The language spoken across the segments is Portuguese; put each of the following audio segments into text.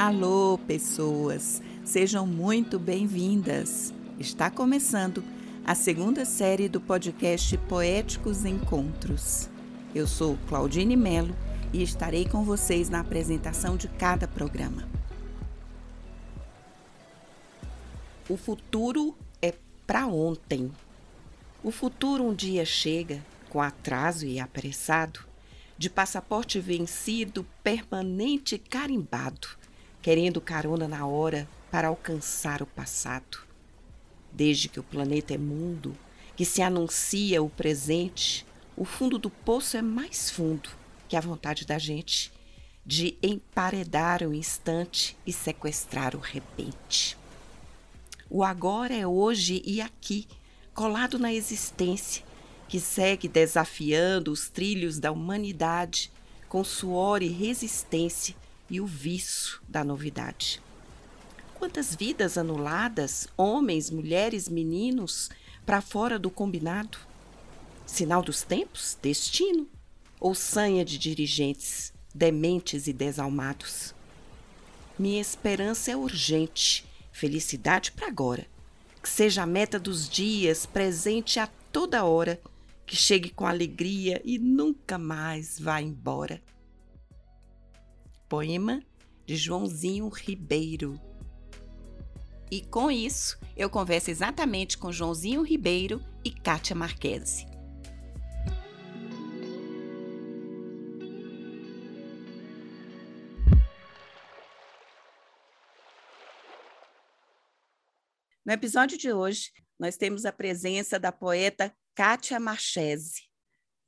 Alô, pessoas! Sejam muito bem-vindas! Está começando a segunda série do podcast Poéticos Encontros. Eu sou Claudine Melo e estarei com vocês na apresentação de cada programa. O futuro é para ontem. O futuro um dia chega, com atraso e apressado, de passaporte vencido, permanente carimbado, querendo carona na hora para alcançar o passado. Desde que o planeta é mundo, que se anuncia o presente, o fundo do poço é mais fundo que a vontade da gente de emparedar o instante e sequestrar o repente. O agora é hoje e aqui, colado na existência, que segue desafiando os trilhos da humanidade com suor e resistência e o vício da novidade. Quantas vidas anuladas, homens, mulheres, meninos, para fora do combinado? Sinal dos tempos? Destino? Ou sanha de dirigentes, dementes e desalmados? Minha esperança é urgente, felicidade para agora. Que seja a meta dos dias, presente a toda hora, que chegue com alegria e nunca mais vá embora. Poema de Joãozinho Ribeiro. E com isso, eu converso exatamente com Joãozinho Ribeiro e Kátia Marquese. No episódio de hoje, nós temos a presença da poeta Kátia Marchese.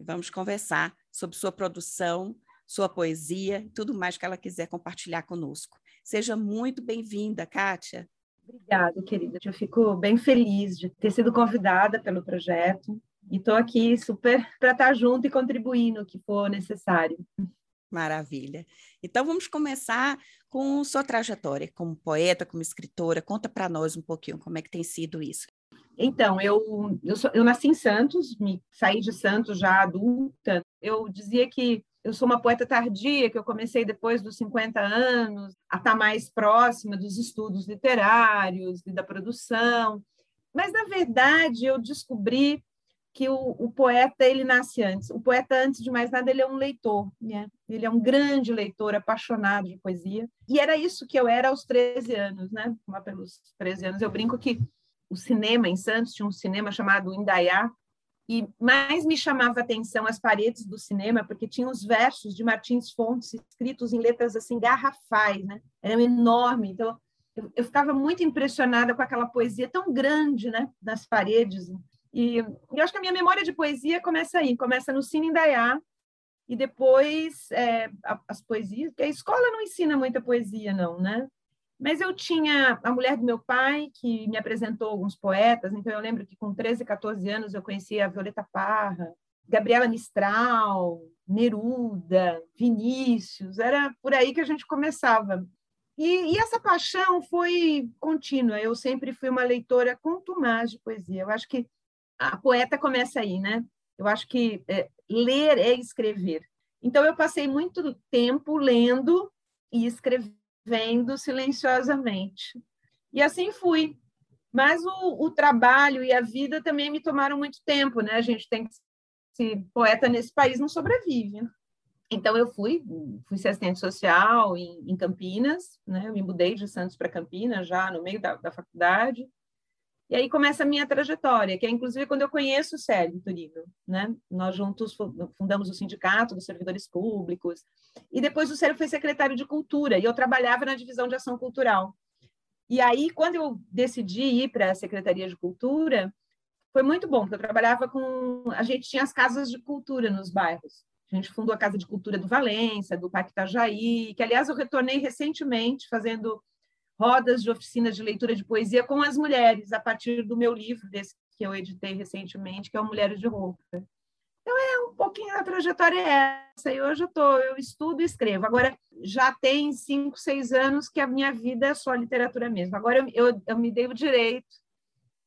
Vamos conversar sobre sua produção, sua poesia e tudo mais que ela quiser compartilhar conosco. Seja muito bem-vinda, Kátia. Obrigada, querida. Eu fico bem feliz de ter sido convidada pelo projeto e estou aqui super para estar junto e contribuir no que for necessário. Maravilha. Então vamos começar com sua trajetória como poeta, como escritora. Conta para nós um pouquinho como é que tem sido isso. Então, eu, eu, sou, eu nasci em Santos, me saí de Santos já adulta. Eu dizia que eu sou uma poeta tardia, que eu comecei depois dos 50 anos a estar mais próxima dos estudos literários e da produção. Mas, na verdade, eu descobri que o, o, poeta ele nasce antes. O poeta, antes de mais nada, ele é um leitor, né? Ele é um grande leitor, apaixonado de poesia. E era isso que eu era aos 13 anos, né? Lá pelos 13 anos. Eu brinco que o cinema em Santos tinha um cinema chamado Indaiá, e mais me chamava a atenção as paredes do cinema, porque tinha os versos de Martins Fontes escritos em letras assim garrafais, né? Eram enormes. Então, eu, eu ficava muito impressionada com aquela poesia tão grande, né? Nas paredes. E, eu acho que a minha memória de poesia começa aí, começa no Cine Indaiá, e depois é, as poesias, porque a escola não ensina muita poesia, não, né? Mas eu tinha a mulher do meu pai, que me apresentou alguns poetas, então eu lembro que com 13, 14 anos eu conhecia a Violeta Parra, Gabriela Mistral, Neruda, Vinícius, era por aí que a gente começava. E, e, essa paixão foi contínua, eu sempre fui uma leitora contumaz de poesia. Eu acho que a poeta começa aí, né? Eu acho que é, ler é escrever. Então, eu passei muito tempo lendo e escrevendo silenciosamente. E assim fui. Mas o, o, trabalho e a vida também me tomaram muito tempo, né? A gente tem que se poeta nesse país não sobrevive. Então eu fui, fui ser assistente social em, em Campinas, né? Eu me mudei de Santos para Campinas já no meio da, da faculdade. E aí começa a minha trajetória, que é inclusive quando eu conheço o Célio Turigo, né? Nós juntos fundamos o Sindicato dos Servidores Públicos, e depois o Célio foi secretário de Cultura, e eu trabalhava na divisão de ação cultural. E aí, quando eu decidi ir para a Secretaria de Cultura, foi muito bom, porque eu trabalhava com... A gente tinha as casas de cultura nos bairros. A gente fundou a Casa de Cultura do Valência, do Parque Itajaí, que, aliás, eu retornei recentemente fazendo rodas de oficinas de leitura de poesia com as mulheres, a partir do meu livro, desse que eu editei recentemente, que é o Mulheres de Roupa. Então, é um pouquinho a trajetória é essa, e hoje eu, tô, eu estudo e escrevo. Agora, já tem cinco, seis anos que a minha vida é só literatura mesmo. Agora, eu, eu, eu me dei o direito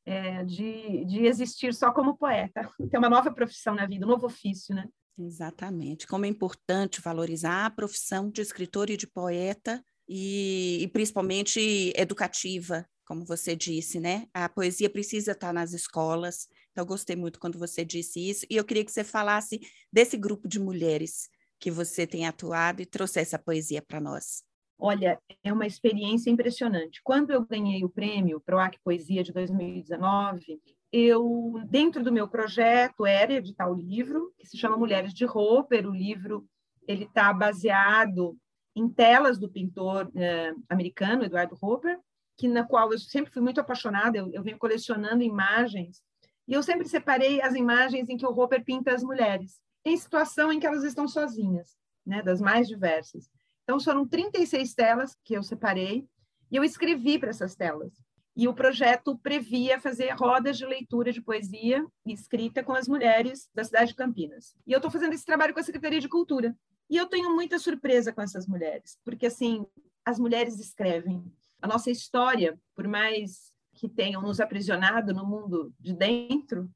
é, de, de existir só como poeta. Tem uma nova profissão na vida, um novo ofício, né? Exatamente. Como é importante valorizar a profissão de escritor e de poeta e, e principalmente educativa, como você disse, né? A poesia precisa estar nas escolas. Então, gostei muito quando você disse isso. E eu queria que você falasse desse grupo de mulheres que você tem atuado e trouxesse a poesia para nós. Olha, é uma experiência impressionante. Quando eu ganhei o prêmio PROAC Poesia de 2019, eu, dentro do meu projeto, era editar o livro, que se chama Mulheres de Roper. O livro ele está baseado em telas do pintor eh, americano Eduardo Hopper, que na qual eu sempre fui muito apaixonada. Eu, eu venho colecionando imagens e eu sempre separei as imagens em que o Hopper pinta as mulheres em situação em que elas estão sozinhas, né, das mais diversas. Então foram 36 telas que eu separei e eu escrevi para essas telas. E o projeto previa fazer rodas de leitura de poesia escrita com as mulheres da cidade de Campinas. E eu estou fazendo esse trabalho com a Secretaria de Cultura. E eu tenho muita surpresa com essas mulheres, porque assim, as mulheres escrevem. A nossa história, por mais que tenham nos aprisionado no mundo de dentro,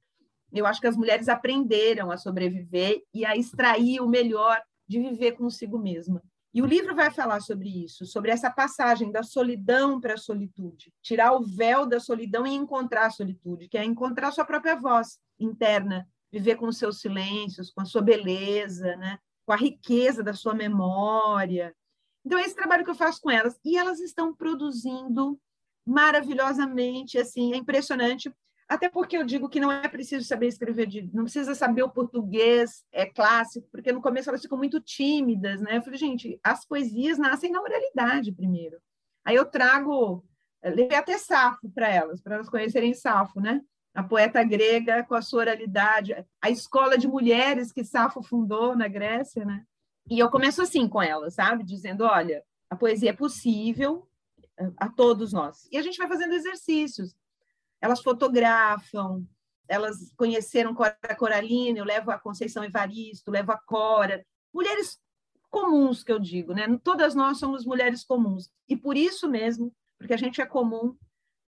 eu acho que as mulheres aprenderam a sobreviver e a extrair o melhor de viver consigo mesma. E o livro vai falar sobre isso, sobre essa passagem da solidão para a solitude, tirar o véu da solidão e encontrar a solitude, que é encontrar a sua própria voz interna, viver com os seus silêncios, com a sua beleza, né? Com a riqueza da sua memória. Então, é esse trabalho que eu faço com elas. E elas estão produzindo maravilhosamente, assim, é impressionante. Até porque eu digo que não é preciso saber escrever, de, não precisa saber o português é clássico, porque no começo elas ficam muito tímidas, né? Eu falei, gente, as poesias nascem na oralidade primeiro. Aí eu trago, levei até Safo para elas, para elas conhecerem Safo, né? A poeta grega com a sua oralidade, a escola de mulheres que Safo fundou na Grécia, né? E eu começo assim com ela, sabe? Dizendo, olha, a poesia é possível a todos nós. E a gente vai fazendo exercícios. Elas fotografam, elas conheceram Cora Coralina, eu levo a Conceição Evaristo, levo a Cora. Mulheres comuns, que eu digo, né? Todas nós somos mulheres comuns. E por isso mesmo, porque a gente é comum,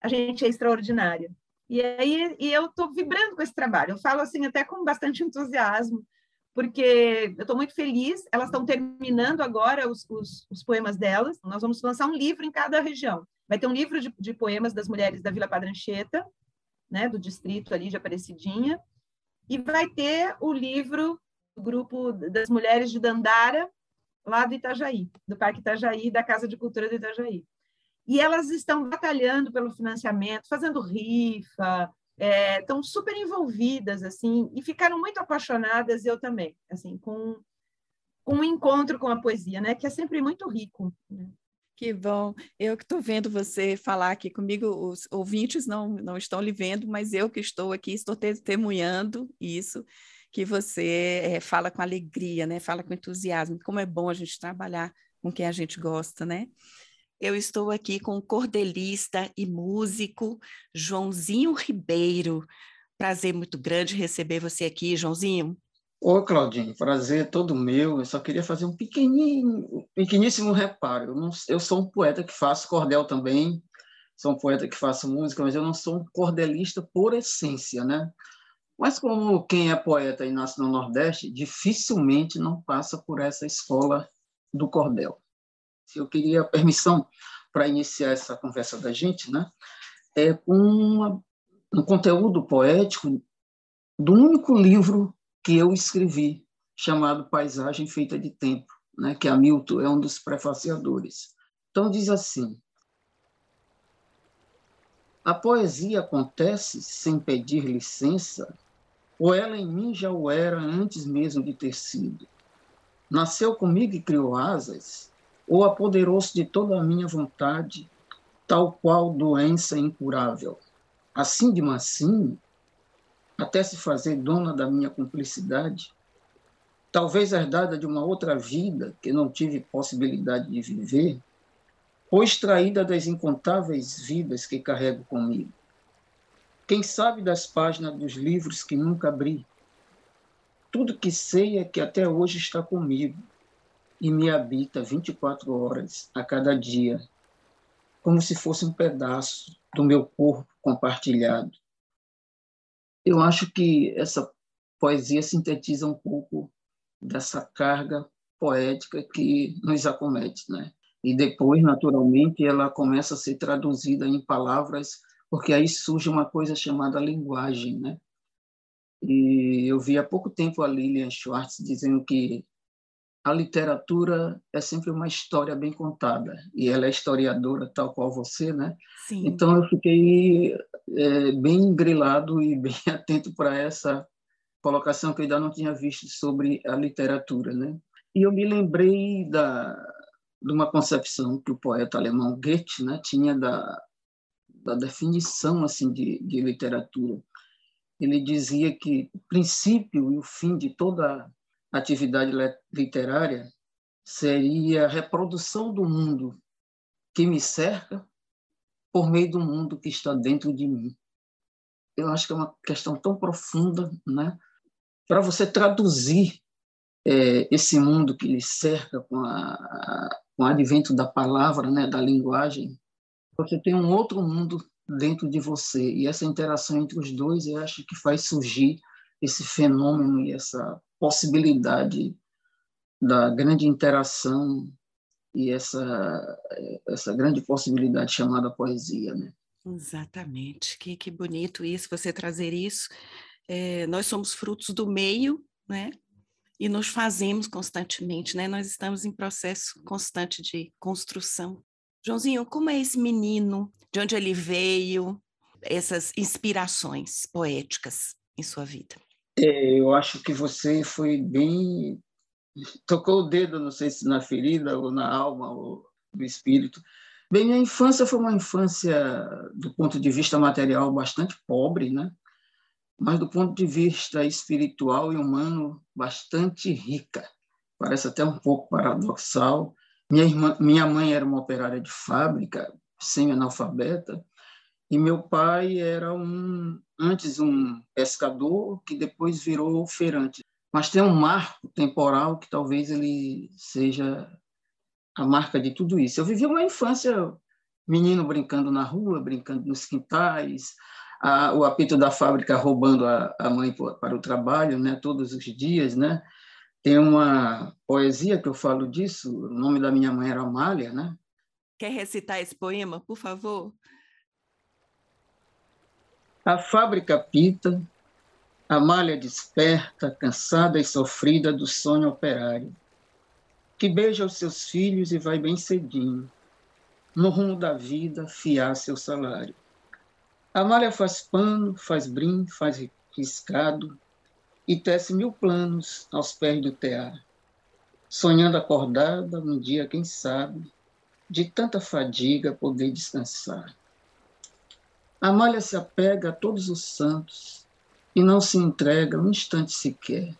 a gente é extraordinária. E aí e eu estou vibrando com esse trabalho. Eu falo assim até com bastante entusiasmo, porque eu estou muito feliz. Elas estão terminando agora os, os, os, poemas delas. Nós vamos lançar um livro em cada região. Vai ter um livro de, de poemas das mulheres da Vila Padrancheta, né, do distrito ali de Aparecidinha, e vai ter o livro do grupo das mulheres de Dandara, lá do Itajaí, do Parque Itajaí, da Casa de Cultura do Itajaí e elas estão batalhando pelo financiamento, fazendo rifa, é, estão super envolvidas assim e ficaram muito apaixonadas eu também assim com, com um encontro com a poesia né que é sempre muito rico né? que bom eu que estou vendo você falar aqui comigo os ouvintes não não estão lhe vendo mas eu que estou aqui estou testemunhando isso que você é, fala com alegria né fala com entusiasmo como é bom a gente trabalhar com quem a gente gosta né eu estou aqui com o cordelista e músico Joãozinho Ribeiro. Prazer muito grande receber você aqui, Joãozinho. Ô, Claudinho, prazer todo meu. Eu só queria fazer um pequeninho, pequeníssimo reparo. Eu, não, eu sou um poeta que faço cordel também, sou um poeta que faço música, mas eu não sou um cordelista por essência, né? Mas como quem é poeta e nasce no Nordeste, dificilmente não passa por essa escola do cordel eu queria permissão para iniciar essa conversa da gente, né? É com um conteúdo poético do único livro que eu escrevi, chamado Paisagem Feita de Tempo, né? que Hamilton é um dos prefaciadores. Então, diz assim: A poesia acontece sem pedir licença, ou ela em mim já o era antes mesmo de ter sido. Nasceu comigo e criou asas, ou apoderou-se de toda a minha vontade, tal qual doença incurável. Assim de mansinho, até se fazer dona da minha cumplicidade, talvez herdada de uma outra vida que não tive possibilidade de viver, ou extraída das incontáveis vidas que carrego comigo. Quem sabe das páginas dos livros que nunca abri? Tudo que sei é que até hoje está comigo, e me habita 24 horas a cada dia, como se fosse um pedaço do meu corpo compartilhado. Eu acho que essa poesia sintetiza um pouco dessa carga poética que nos acomete, né? E depois, naturalmente, ela começa a ser traduzida em palavras, porque aí surge uma coisa chamada linguagem, né? E eu vi há pouco tempo a Lilian Schwartz dizendo que a literatura é sempre uma história bem contada e ela é historiadora tal qual você, né? Sim. Então eu fiquei é, bem grilado e bem atento para essa colocação que eu ainda não tinha visto sobre a literatura, né? E eu me lembrei da de uma concepção que o poeta alemão Goethe, né, tinha da, da definição assim de, de literatura ele dizia que o princípio e o fim de toda atividade literária seria a reprodução do mundo que me cerca por meio do mundo que está dentro de mim. Eu acho que é uma questão tão profunda, né? Para você traduzir é, esse mundo que lhe cerca com, a, com o advento da palavra, né, da linguagem, você tem um outro mundo dentro de você. E essa interação entre os dois, eu acho que faz surgir esse fenômeno e essa possibilidade da grande interação e essa essa grande possibilidade chamada poesia, né? Exatamente. Que, que bonito isso, você trazer isso. É, nós somos frutos do meio, né? E nos fazemos constantemente, né? Nós estamos em processo constante de construção. Joãozinho, como é esse menino? De onde ele veio? Essas inspirações poéticas em sua vida? É, eu acho que você foi bem. tocou o dedo, não sei se na ferida ou na alma ou no espírito. Bem, minha infância foi uma infância, do ponto de vista material, bastante pobre, né? mas do ponto de vista espiritual e humano, bastante rica. Parece até um pouco paradoxal, minha, irmã, minha mãe era uma operária de fábrica, semi-analfabeta, e meu pai era um antes um pescador que depois virou feirante. Mas tem um marco temporal que talvez ele seja a marca de tudo isso. Eu vivi uma infância menino brincando na rua, brincando nos quintais, a, o apito da fábrica roubando a, a mãe para o trabalho, né, todos os dias, né? Tem uma poesia que eu falo disso, o nome da minha mãe era Amália, né? Quer recitar esse poema, por favor? A fábrica pita, Amália desperta, cansada e sofrida do sonho operário, que beija os seus filhos e vai bem cedinho, no rumo da vida, fiar seu salário. Amália faz pano, faz brim, faz riscado, e tece mil planos aos pés do tear, sonhando acordada um dia, quem sabe, de tanta fadiga poder descansar. Amália se apega a todos os santos e não se entrega um instante sequer.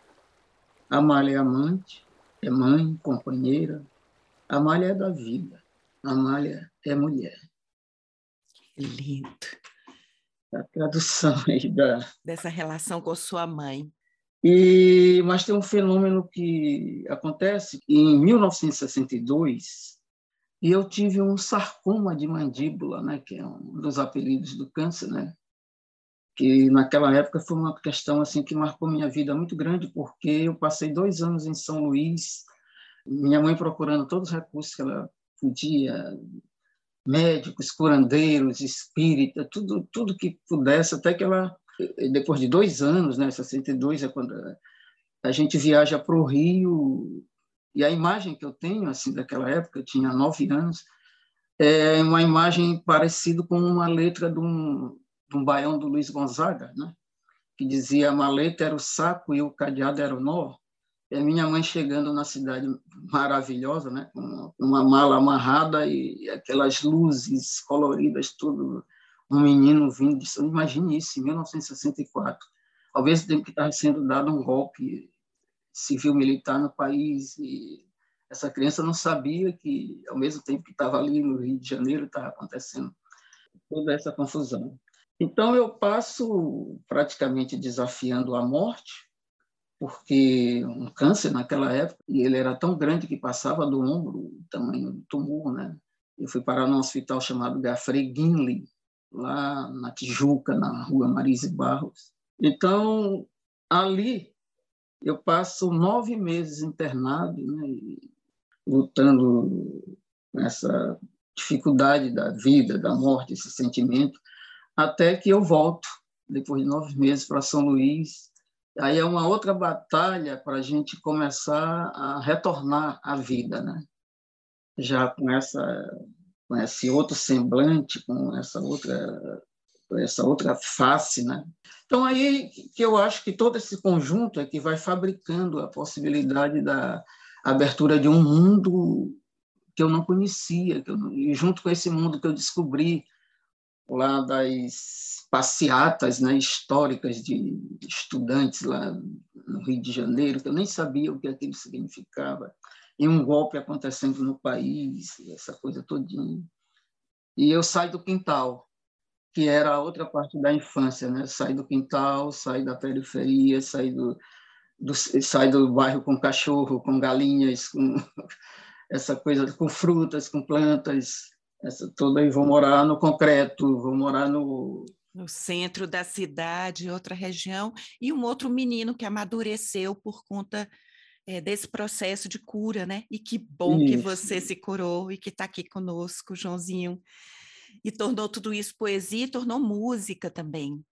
Amália é amante, é mãe, companheira. Amália é da vida. Amália é mulher. Que lindo. A tradução aí da... Dessa relação com sua mãe. E, mas tem um fenômeno que acontece em 1962, e eu tive um sarcoma de mandíbula, né, que é um dos apelidos do câncer, né, que naquela época foi uma questão assim que marcou minha vida muito grande, porque eu passei dois anos em São Luís, minha mãe procurando todos os recursos que ela podia, médicos, curandeiros, espírita, tudo, tudo que pudesse, até que ela depois de dois anos, né, 62 é quando a gente viaja para o Rio, e a imagem que eu tenho assim daquela época, eu tinha nove anos, é uma imagem parecida com uma letra de um, de um baião do Luiz Gonzaga, né? que dizia a maleta era o saco e o cadeado era o nó. E a minha mãe chegando na cidade maravilhosa, né? com uma mala amarrada e aquelas luzes coloridas, tudo um menino vindo de imagine isso, em 1964, ao mesmo tempo que estava sendo dado um golpe civil-militar no país, e essa criança não sabia que, ao mesmo tempo que estava ali no Rio de Janeiro, estava acontecendo toda essa confusão. Então, eu passo praticamente desafiando a morte, porque um câncer naquela época, e ele era tão grande que passava do ombro, o tamanho do tumor, né? Eu fui parar num hospital chamado Gaffrey Ginley, lá na Tijuca, na rua Marise Barros. Então, ali, eu passo nove meses internado, né, lutando com essa dificuldade da vida, da morte, esse sentimento, até que eu volto, depois de nove meses, para São Luís. Aí é uma outra batalha para a gente começar a retornar à vida, né? já com, essa, com esse outro semblante, com essa outra, essa outra face. Né? Então, aí que eu acho que todo esse conjunto é que vai fabricando a possibilidade da abertura de um mundo que eu não conhecia, que eu, e junto com esse mundo que eu descobri lá das passeatas né, históricas de estudantes lá no Rio de Janeiro, que eu nem sabia o que aquilo significava, e um golpe acontecendo no país, essa coisa todinha. E eu saio do quintal, que era a outra parte da infância, né? Sair do quintal, sair da periferia, sair do, do, sair do bairro com cachorro, com galinhas, com essa coisa com frutas, com plantas, essa toda aí vou morar no concreto, vou morar no no centro da cidade, outra região, e um outro menino que amadureceu por conta é, desse processo de cura, né? E que bom isso. que você se curou e que está aqui conosco, Joãozinho. E tornou tudo isso poesia e tornou música também.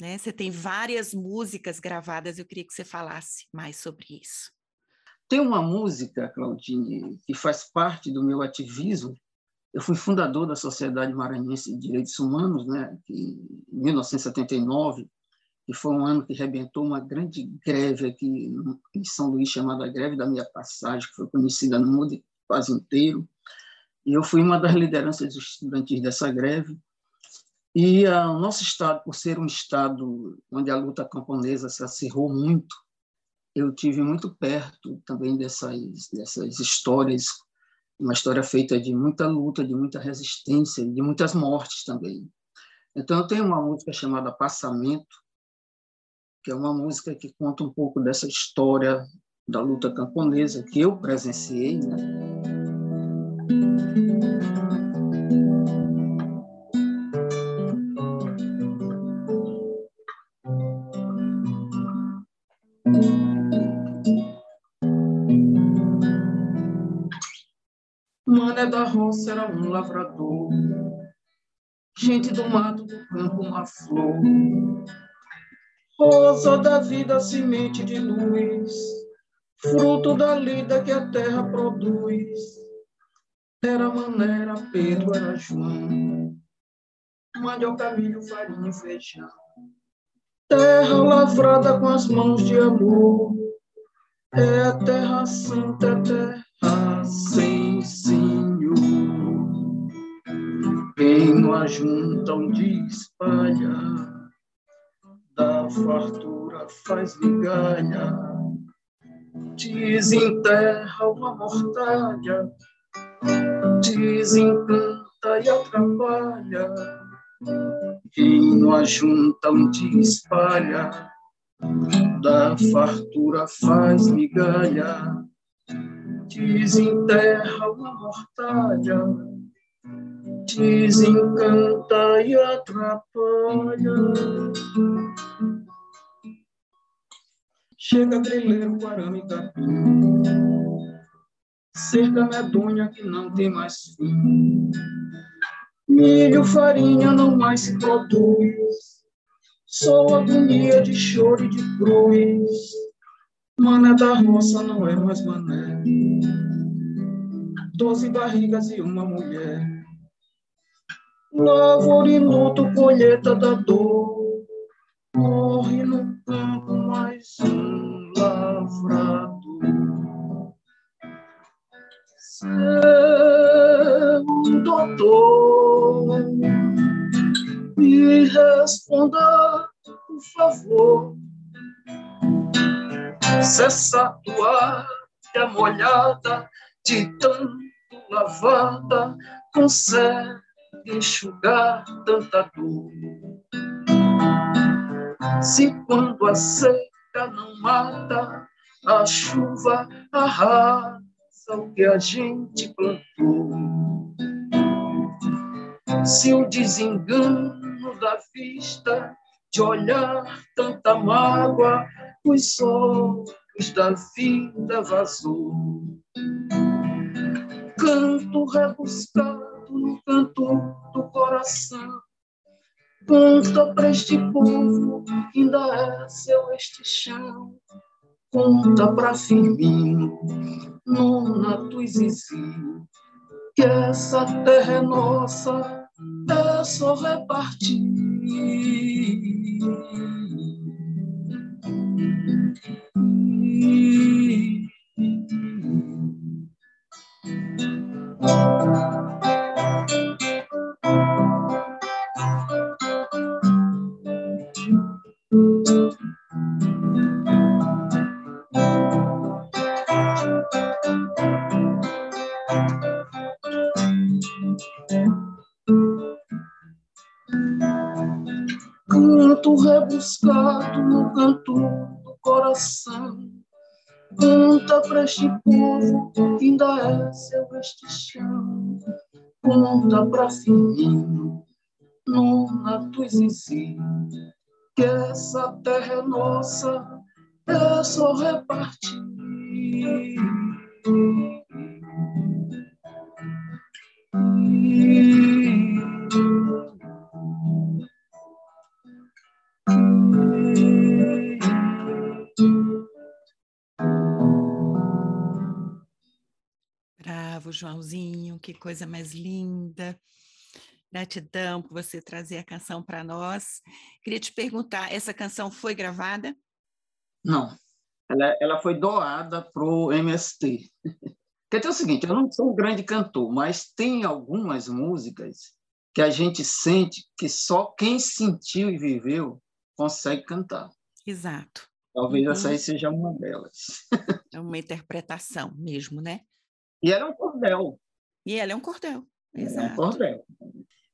Né? Você tem várias músicas gravadas, eu queria que você falasse mais sobre isso. Tem uma música, Claudine, que faz parte do meu ativismo. Eu fui fundador da Sociedade Maranhense de Direitos Humanos, né, em 1979, que foi um ano que rebentou uma grande greve aqui em São Luís, chamada Greve da Minha Passagem, que foi conhecida no mundo quase inteiro. E eu fui uma das lideranças estudantis dessa greve. E uh, o nosso estado, por ser um estado onde a luta camponesa se acirrou muito, eu tive muito perto também dessas, dessas histórias, uma história feita de muita luta, de muita resistência, de muitas mortes também. Então, eu tenho uma música chamada Passamento, que é uma música que conta um pouco dessa história da luta camponesa que eu presenciei. Né? Mané da roça era um lavrador, gente do mato do campo uma flor, rosa da vida, semente de luz, fruto da lida que a terra produz. Era maneira, Pedro era João, mandioca, milho, farinha e feijão. Terra lavrada com as mãos de amor, é a terra santa, é terra sem senhor. Quem não ajunta onde espalha, da fartura faz migalha, desenterra uma mortalha, desencanta e atrapalha. Quem não ajunta onde espalha, da fartura faz migalha, desenterra uma mortalha, desencanta e atrapalha. Chega greleiro, guarame e capim, cerca medonha que não tem mais fim. Milho, farinha não mais se produz, só agonia de choro e de cruz. Mané da roça não é mais mané, doze barrigas e uma mulher. Lavoura e luto, colheita da dor, morre no campo mais um doutor, me responda, por favor. Se essa toalha molhada, de tanto lavada, consegue enxugar tanta dor. Se quando a seca não mata, a chuva arrasa o que a gente plantou. Se o desengano da vista de olhar tanta mágoa, os olhos da vida vazou. canto rebuscado no canto do coração. Conta para este povo que ainda é seu este chão. Conta para Firmino, Nona Tuizizi, que essa terra é nossa, é só repartir. Firmino, nona Tuizizi, que essa terra é nossa, é só repartir. Joãozinho, que coisa mais linda. Gratidão por você trazer a canção para nós. Queria te perguntar, essa canção foi gravada? Não, ela, ela foi doada para o MST. Quer dizer o seguinte, eu não sou um grande cantor, mas tem algumas músicas que a gente sente que só quem sentiu e viveu consegue cantar. Exato. Talvez uhum. essa aí seja uma delas. É uma interpretação mesmo, né? E ela é um cordel. E ela é um cordel. Exato. É um cordel.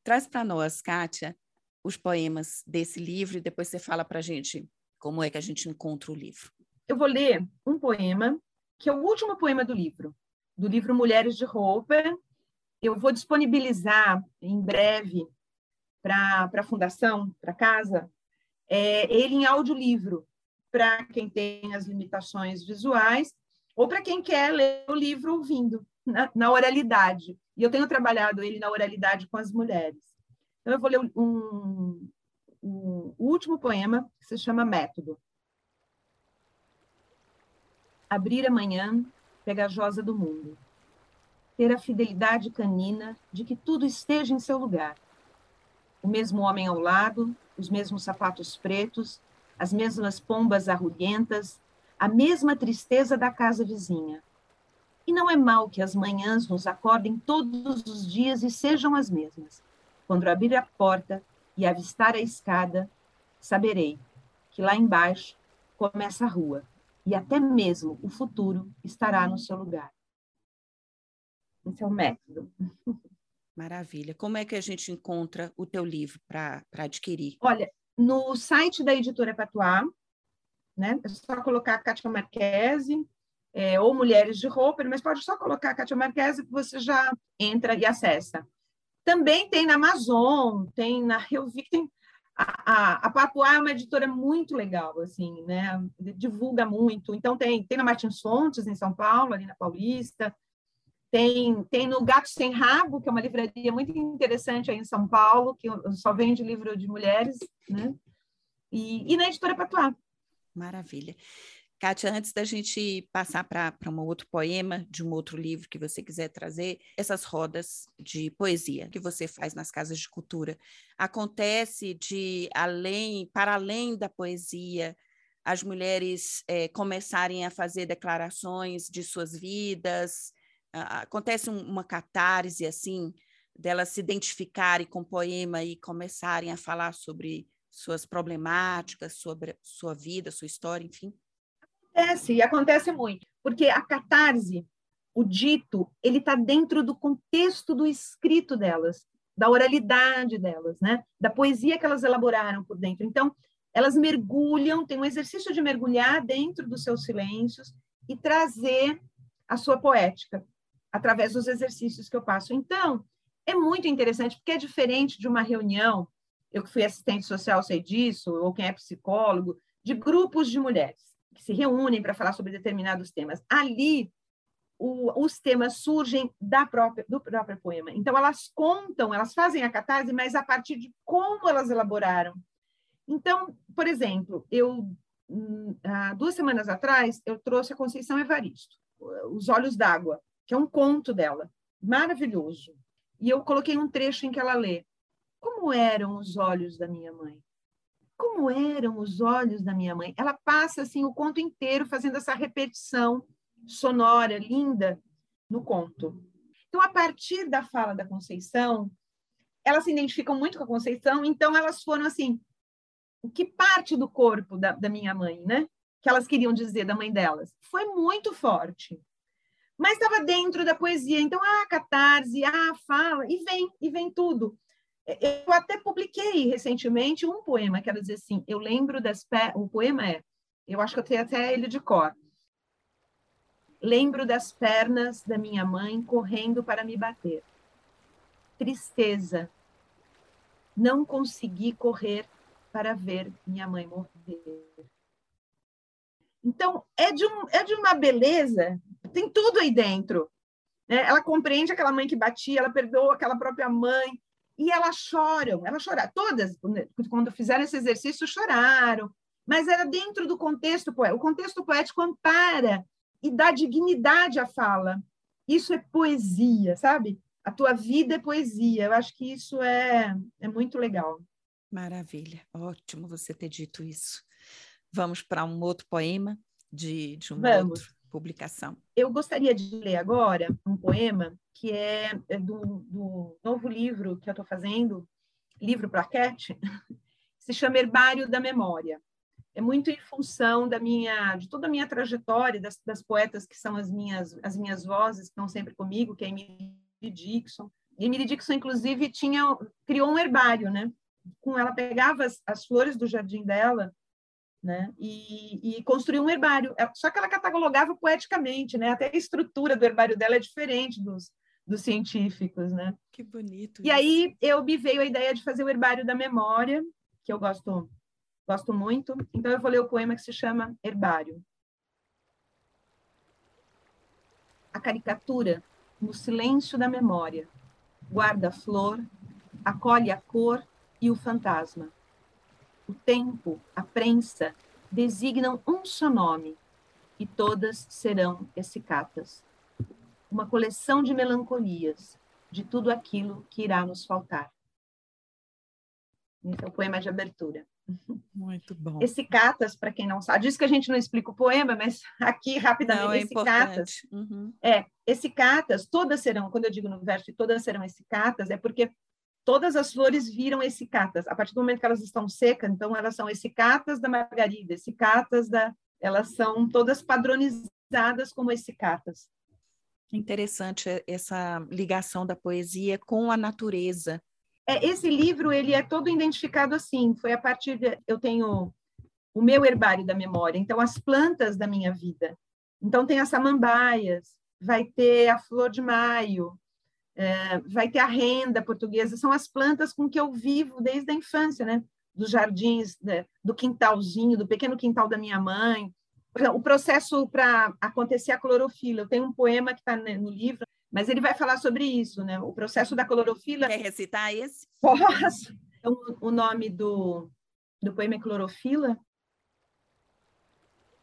Traz para nós, Kátia, os poemas desse livro e depois você fala para a gente como é que a gente encontra o livro. Eu vou ler um poema, que é o último poema do livro, do livro Mulheres de Roupa. Eu vou disponibilizar em breve para a fundação, para casa, é, ele em audiolivro, para quem tem as limitações visuais ou para quem quer ler o livro ouvindo, na, na, oralidade. E eu tenho trabalhado ele na oralidade com as mulheres. Então, eu vou ler um, um, último poema, que se chama Método. Abrir a manhã pegajosa do mundo. Ter a fidelidade canina de que tudo esteja em seu lugar. O mesmo homem ao lado, os mesmos sapatos pretos, as mesmas pombas arruguentas, a mesma tristeza da casa vizinha. E não é mal que as manhãs nos acordem todos os dias e sejam as mesmas. Quando abrir a porta e avistar a escada, saberei que lá embaixo começa a rua e até mesmo o futuro estará no seu lugar. Esse é o método. Maravilha. Como é que a gente encontra o teu livro para adquirir? Olha, no site da editora Patuá, né? É só colocar Kátia Marquese é, ou Mulheres de Roupa, mas pode só colocar Kátia Marquese que você já entra e acessa. Também tem na Amazon, tem na eu vi que tem a, a, a Papuá é uma editora muito legal, assim, né? Divulga muito. Então tem tem na Martins Fontes em São Paulo, ali na Paulista. Tem, tem no Gato Sem Rabo, que é uma livraria muito interessante aí em São Paulo, que só vende livro de mulheres, né? E, e na editora Patuá. Maravilha. Kátia, antes da gente passar para um outro poema de um outro livro que você quiser trazer, essas rodas de poesia que você faz nas casas de cultura, acontece de além, para além da poesia, as mulheres é, começarem a fazer declarações de suas vidas, acontece uma catarse assim, delas se identificarem com o poema e começarem a falar sobre suas problemáticas, sobre sua vida, sua história, enfim? Acontece, e acontece muito, porque a catarse, o dito, ele está dentro do contexto do escrito delas, da oralidade delas, né? da poesia que elas elaboraram por dentro. Então, elas mergulham, tem um exercício de mergulhar dentro dos seus silêncios e trazer a sua poética através dos exercícios que eu passo. Então, é muito interessante, porque é diferente de uma reunião eu que fui assistente social sei disso, ou quem é psicólogo, de grupos de mulheres que se reúnem para falar sobre determinados temas. Ali, o, os temas surgem da própria, do próprio poema. Então, elas contam, elas fazem a catarse, mas a partir de como elas elaboraram. Então, por exemplo, eu, hum, duas semanas atrás, eu trouxe a Conceição Evaristo, Os Olhos d'Água, que é um conto dela, maravilhoso. E eu coloquei um trecho em que ela lê: Como eram os olhos da minha mãe? Como eram os olhos da minha mãe? Ela passa assim o conto inteiro fazendo essa repetição sonora linda no conto. Então, a partir da fala da Conceição, elas se identificam muito com a Conceição, então elas foram assim, que parte do corpo da, da minha mãe, né? Que elas queriam dizer da mãe delas. Foi muito forte. Mas estava dentro da poesia. Então, ah, catarse, ah, fala, e vem, e vem tudo. Eu até publiquei recentemente um poema que ela diz assim: Eu lembro das. Pe... O poema é, eu acho que eu tenho até ele de cor. Lembro das pernas da minha mãe correndo para me bater. Tristeza. Não consegui correr para ver minha mãe morrer. Então, é de, um, é de uma beleza, tem tudo aí dentro. Né? Ela compreende aquela mãe que batia, ela perdoa aquela própria mãe, e elas choram, elas choraram, todas, quando fizeram esse exercício, choraram, mas era dentro do contexto poético. O contexto poético ampara e dá dignidade à fala. Isso é poesia, sabe? A tua vida é poesia. Eu acho que isso é, é muito legal. Maravilha, ótimo você ter dito isso. Vamos para um outro poema de, de uma Vamos. outra publicação. Eu gostaria de ler agora um poema que é, é do, do novo livro que eu estou fazendo, livro plaquete, se chama Herbário da Memória é muito em função da minha, de toda a minha trajetória, das, das poetas que são as minhas, as minhas vozes, que estão sempre comigo, que é Emily Dixon. Emily Dixon, inclusive, tinha, criou um herbário, né? Com ela pegava as, as flores do jardim dela, né? E, e construiu um herbário. É, só que ela catalogava poeticamente, né? Até a estrutura do herbário dela é diferente dos, dos científicos, né? Que bonito. E isso. aí eu me veio a ideia de fazer o herbário da memória, que eu gosto Gosto muito. Então, eu vou ler o poema que se chama Herbário. A caricatura, no silêncio da memória, guarda a flor, acolhe a cor e o fantasma. O tempo, a prensa, designam um só nome, e todas serão essicatas. Uma coleção de melancolias, de tudo aquilo que irá nos faltar. Esse é o poema de abertura. Muito bom. Esse catas, para quem não sabe, diz que a gente não explica o poema, mas aqui rapidamente não, é esse catas. Uhum. É, esse catas, todas serão, quando eu digo no verso, todas serão esse catas, é porque todas as flores viram esse catas. A partir do momento que elas estão secas, então elas são esse catas da margarida, esse catas da, elas são todas padronizadas como esse catas. Interessante essa ligação da poesia com a natureza, é, esse livro ele é todo identificado assim. Foi a partir de eu tenho o meu herbário da memória. Então as plantas da minha vida. Então tem as samambaias, vai ter a flor de maio, vai ter a renda portuguesa. São as plantas com que eu vivo desde a infância, né? Dos jardins, né? do quintalzinho, do pequeno quintal da minha mãe. O processo para acontecer a clorofila. Eu tenho um poema que está no livro mas ele vai falar sobre isso, né? O processo da clorofila. Quer recitar esse? Posso. Então, o nome do, do poema é Clorofila.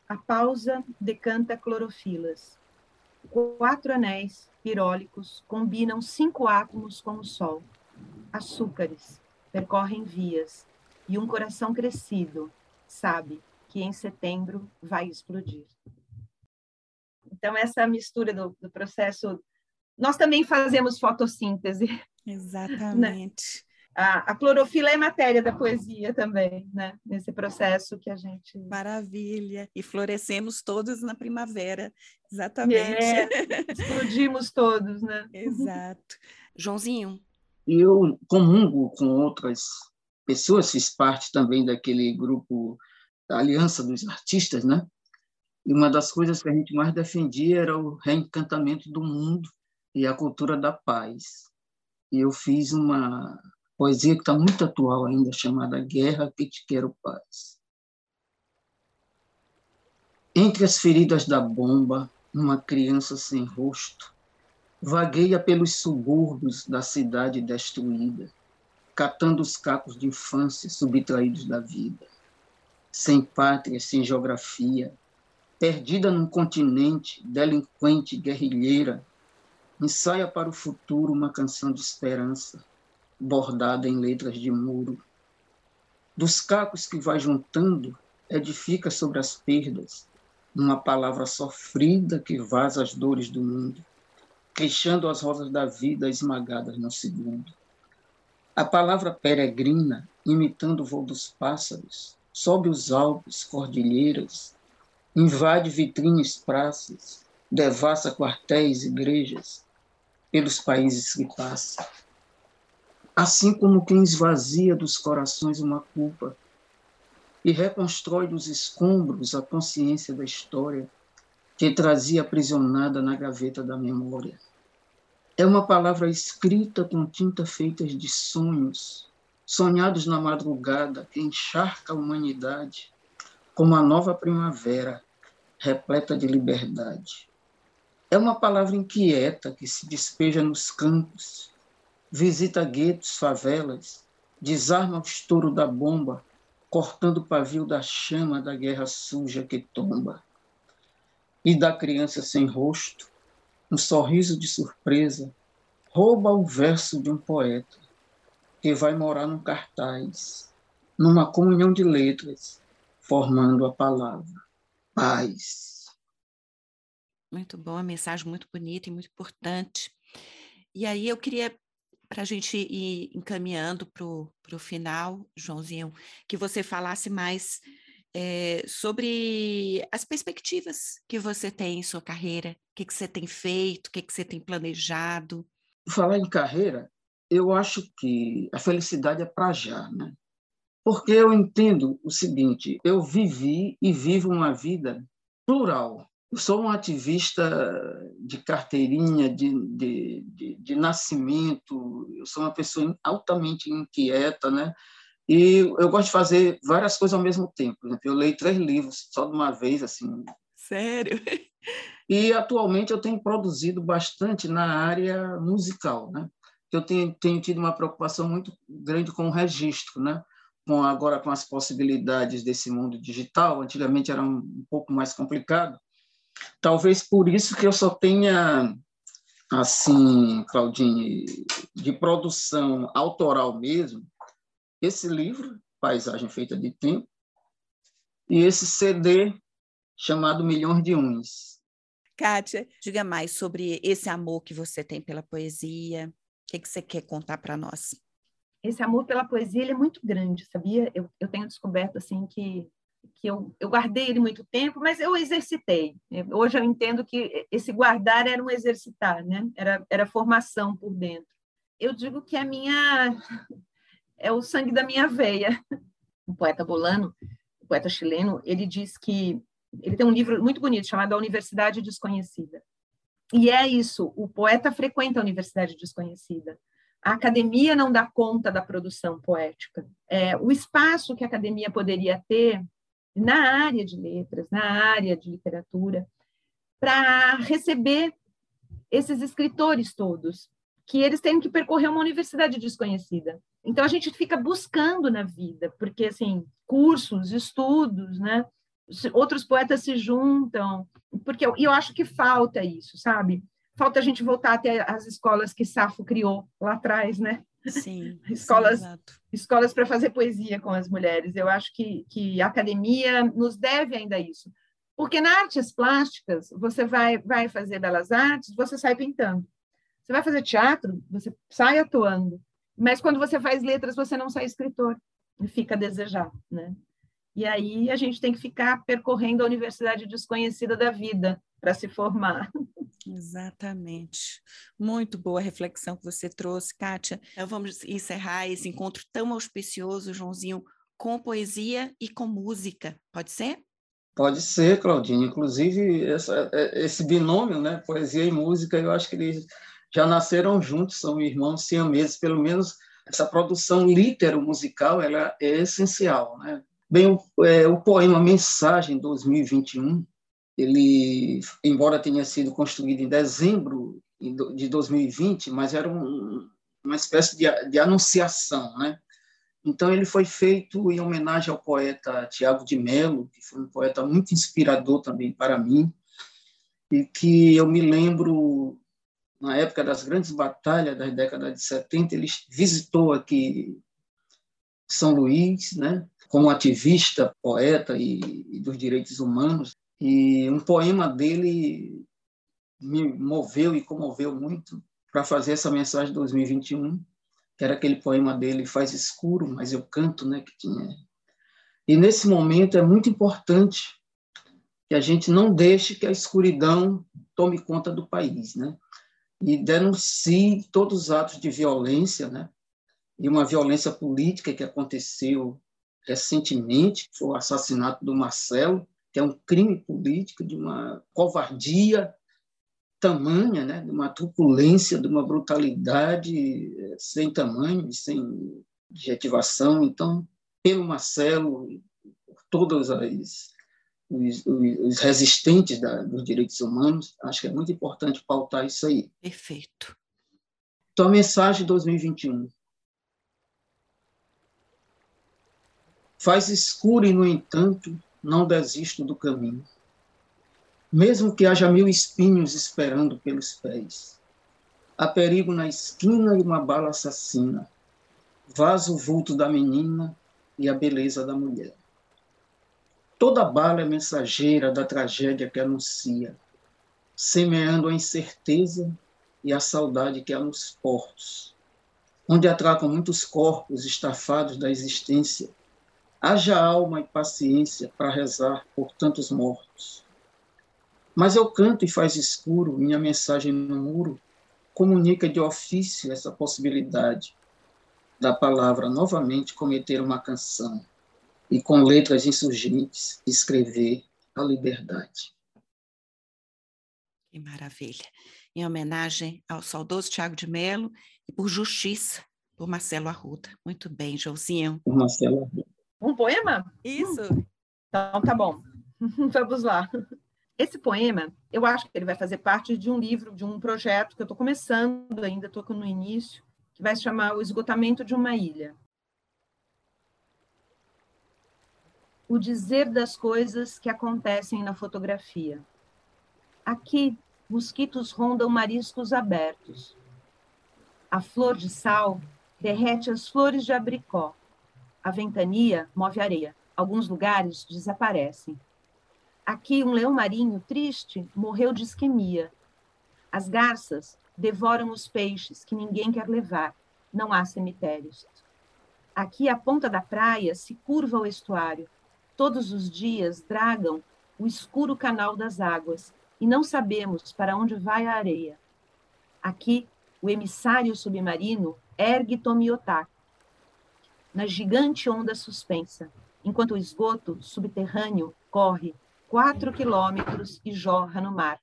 A pausa decanta clorofilas. Quatro anéis pirólicos combinam cinco átomos com o sol. Açúcares percorrem vias e um coração crescido sabe que em setembro vai explodir. Então, essa mistura do, do processo nós também fazemos fotossíntese. Exatamente. Né? A, a, clorofila é matéria da poesia também, né? Nesse processo que a gente. Maravilha! E florescemos todos na primavera, exatamente. É, explodimos todos, né? Exato. Joãozinho. Eu comungo com outras pessoas, fiz parte também daquele grupo da Aliança dos Artistas, né? E uma das coisas que a gente mais defendia era o reencantamento do mundo e a cultura da paz. E eu fiz uma poesia que está muito atual ainda, chamada Guerra que te quero paz. Entre as feridas da bomba, uma criança sem rosto, vagueia pelos subúrbios da cidade destruída, catando os cacos de infância subtraídos da vida. Sem pátria, sem geografia, perdida num continente, delinquente, guerrilheira, ensaia para o futuro uma canção de esperança, bordada em letras de muro. Dos cacos que vai juntando, edifica sobre as perdas, uma palavra sofrida que vaza as dores do mundo, queixando as rosas da vida esmagadas no segundo. A palavra peregrina, imitando o voo dos pássaros, sobe os Alpes, cordilheiras, invade vitrines, praças, devassa quartéis, igrejas, pelos países que passa. Assim como quem esvazia dos corações uma culpa, e reconstrói dos escombros a consciência da história que trazia aprisionada na gaveta da memória. É uma palavra escrita com tinta feita de sonhos, sonhados na madrugada, que encharca a humanidade como a nova primavera, repleta de liberdade. É uma palavra inquieta que se despeja nos campos, visita guetos, favelas, desarma o estouro da bomba cortando o pavio da chama da guerra suja que tomba. E da criança sem rosto, um sorriso de surpresa, rouba o verso de um poeta que vai morar num cartaz, numa comunhão de letras, formando a palavra paz. Muito bom, a mensagem muito bonita e muito importante. E aí eu queria para a gente ir encaminhando para o final, Joãozinho, que você falasse mais é, sobre as perspectivas que você tem em sua carreira, o que, que você tem feito, o que, que você tem planejado. Falar em carreira, eu acho que a felicidade é para já, né? Porque eu entendo o seguinte: eu vivi e vivo uma vida plural, eu sou um ativista de carteirinha, de, de, de, de, nascimento, eu sou uma pessoa altamente inquieta, né? E eu gosto de fazer várias coisas ao mesmo tempo. Eu leio três livros só de uma vez, assim. Sério? E atualmente eu tenho produzido bastante na área musical, né? Eu tenho, tenho tido uma preocupação muito grande com o registro, né? Com agora com as possibilidades desse mundo digital, antigamente era um, um pouco mais complicado Talvez por isso que eu só tenha, assim, Claudine, de produção autoral mesmo, esse livro, Paisagem Feita de Tempo, e esse CD chamado Milhões de Uns. Kátia, diga mais sobre esse amor que você tem pela poesia. O que, que você quer contar para nós? Esse amor pela poesia ele é muito grande, sabia? Eu, eu tenho descoberto assim que que eu, eu guardei ele muito tempo, mas eu exercitei. Hoje eu entendo que esse guardar era um exercitar, né? Era, era formação por dentro. Eu digo que a minha é o sangue da minha veia. O poeta bolano, o poeta chileno, ele diz que ele tem um livro muito bonito chamado A Universidade Desconhecida. E é isso, o poeta frequenta a Universidade Desconhecida. A academia não dá conta da produção poética. É, o espaço que a academia poderia ter na área de letras, na área de literatura, para receber esses escritores todos, que eles têm que percorrer uma universidade desconhecida. Então a gente fica buscando na vida, porque assim, cursos, estudos, né? Outros poetas se juntam, porque eu, eu acho que falta isso, sabe? Falta a gente voltar até as escolas que Safo criou lá atrás, né? Sim. escolas sim, escolas para fazer poesia com as mulheres. Eu acho que, que a academia nos deve ainda isso. Porque na artes plásticas, você vai, vai fazer belas artes, você sai pintando. Você vai fazer teatro, você sai atuando. Mas quando você faz letras, você não sai escritor. E fica a desejar, né? E aí a gente tem que ficar percorrendo a universidade desconhecida da vida para se formar. Exatamente. Muito boa reflexão que você trouxe, Kátia. Então, vamos encerrar esse encontro tão auspicioso, Joãozinho, com poesia e com música. Pode ser? Pode ser, Claudinha. Inclusive, essa, é, esse binômio, né, poesia e música, eu acho que eles já nasceram juntos, são irmãos siameses, pelo menos essa produção litero-musical ela é essencial. Né? Bem, o, é, o poema Mensagem 2021 Ele, embora tenha sido construído em dezembro de 2020, mas era um, uma espécie de, de anunciação, né? Então, ele foi feito em homenagem ao poeta Tiago de Mello, que foi um poeta muito inspirador também para mim, e que eu me lembro, na época das grandes batalhas da década de 70, ele visitou aqui São Luís, né, como ativista, poeta e, e dos direitos humanos, e um poema dele me moveu e comoveu muito para fazer essa mensagem de 2021, que era aquele poema dele, Faz Escuro, mas eu canto, né, que tinha. E nesse momento é muito importante que a gente não deixe que a escuridão tome conta do país, né? E denuncie todos os atos de violência, né? E uma violência política que aconteceu recentemente, foi o assassinato do Marcelo, que é um crime político de uma covardia tamanha, né, de uma truculência, de uma brutalidade eh, sem tamanho, sem adjetivação. Então, pelo Marcelo, por todos as, os, os resistentes da, dos direitos humanos, acho que é muito importante pautar isso aí. Perfeito. Então, a mensagem de 2021. Faz escuro e, no entanto, não desisto do caminho mesmo que haja mil espinhos esperando pelos pés. Há perigo na esquina e uma bala assassina. Vaza o vulto da menina e a beleza da mulher. Toda bala é mensageira da tragédia que anuncia, semeando a incerteza e a saudade que há nos portos, onde atracam muitos corpos estafados da existência. Haja alma e paciência para rezar por tantos mortos mas eu canto e faz escuro, minha mensagem no muro comunica de ofício essa possibilidade da palavra novamente cometer uma canção e com letras insurgentes escrever a liberdade. Que maravilha. Em homenagem ao saudoso Tiago de Melo e por justiça, por Marcelo Arruda. Muito bem, Joãozinho. Por Marcelo Arruda. Um poema? Isso. Então, tá bom. Vamos lá. Esse poema, eu acho que ele vai fazer parte de um livro, de um projeto que eu estou começando ainda, estou no início, que vai se chamar O Esgotamento de uma Ilha. O dizer das coisas que acontecem na fotografia. Aqui, mosquitos rondam mariscos abertos. A flor de sal derrete as flores de abricó. A ventania move areia. Alguns lugares desaparecem. Aqui, um leão marinho triste morreu de isquemia. As garças devoram os peixes que ninguém quer levar. Não há cemitérios. Aqui, a ponta da praia se curva ao estuário. Todos os dias dragam o escuro canal das águas e não sabemos para onde vai a areia. Aqui, o emissário submarino ergue Tomiotaki na gigante onda suspensa, enquanto o esgoto subterrâneo corre quatro quilômetros e jorra no mar.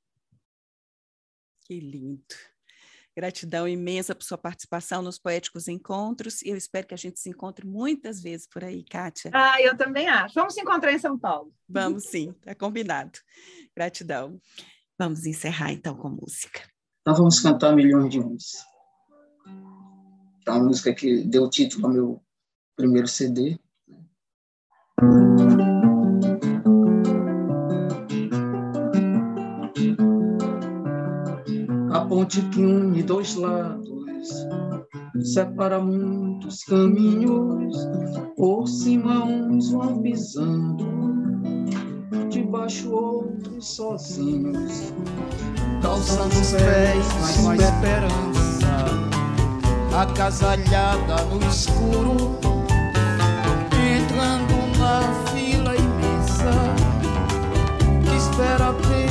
Que lindo. Gratidão imensa por sua participação nos Poéticos Encontros e eu espero que a gente se encontre muitas vezes por aí, Kátia. Ah, eu também acho. Vamos se encontrar em São Paulo. Vamos sim, tá combinado. Gratidão. Vamos encerrar então com música. Nós vamos cantar Milhões de. É uma música que deu título ao meu primeiro CD. ponte que une dois lados, separa muitos caminhos, por cima uns vão pisando, debaixo outros sozinhos, calçando os pés, mas uma esperança, agasalhada no escuro, que espera pelo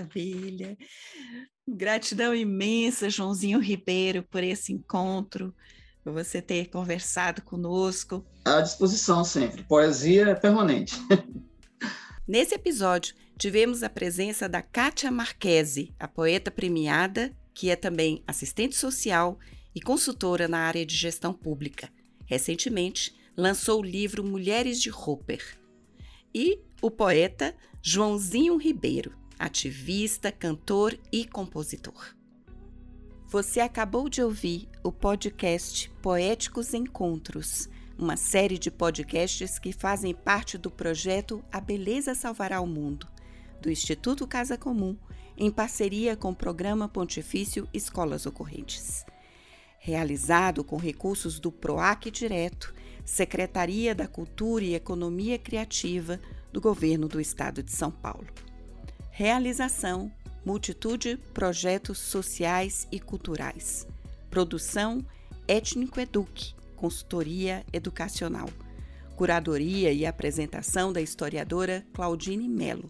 maravilha! Gratidão imensa, Joãozinho Ribeiro, por esse encontro, por você ter conversado conosco. À disposição sempre. Poesia é permanente. Nesse episódio, tivemos a presença da Kátia Marquese, a poeta premiada, que é também assistente social e consultora na área de gestão pública. Recentemente, lançou o livro Mulheres de Roper. E o poeta Joãozinho Ribeiro, ativista, cantor e compositor. Você acabou de ouvir o podcast Poéticos Encontros, uma série de podcasts que fazem parte do projeto A Beleza Salvará o Mundo, do Instituto Casa Comum, em parceria com o Programa Pontifício Escolas Ocorrentes realizado com recursos do PROAC Direto, Secretaria da Cultura e Economia Criativa do Governo do Estado de São Paulo. Realização: multitude projetos sociais e culturais. Produção: Étnico Eduque, consultoria educacional. Curadoria e apresentação da historiadora Claudine Melo.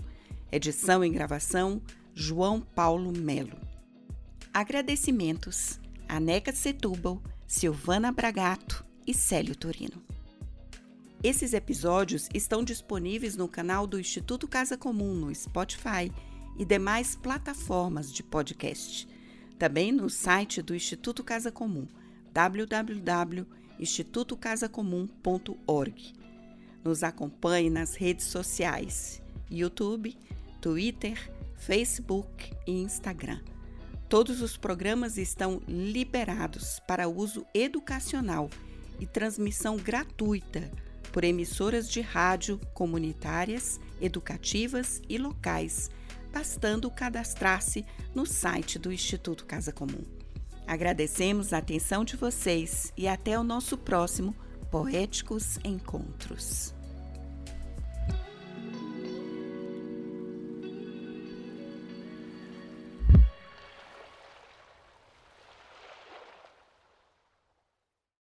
Edição e gravação: João Paulo Melo. Agradecimentos Aneca Setúbal, Silvana Bragato e Célio Torino. Esses episódios estão disponíveis no canal do Instituto Casa Comum no Spotify e demais plataformas de podcast. Também no site do Instituto Casa Comum, www.institutocasacomum.org. Nos acompanhe nas redes sociais: YouTube, Twitter, Facebook e Instagram. Todos os programas estão liberados para uso educacional e transmissão gratuita por emissoras de rádio comunitárias, educativas e locais, bastando cadastrar-se no site do Instituto Casa Comum. Agradecemos a atenção de vocês e até o nosso próximo Poéticos Encontros.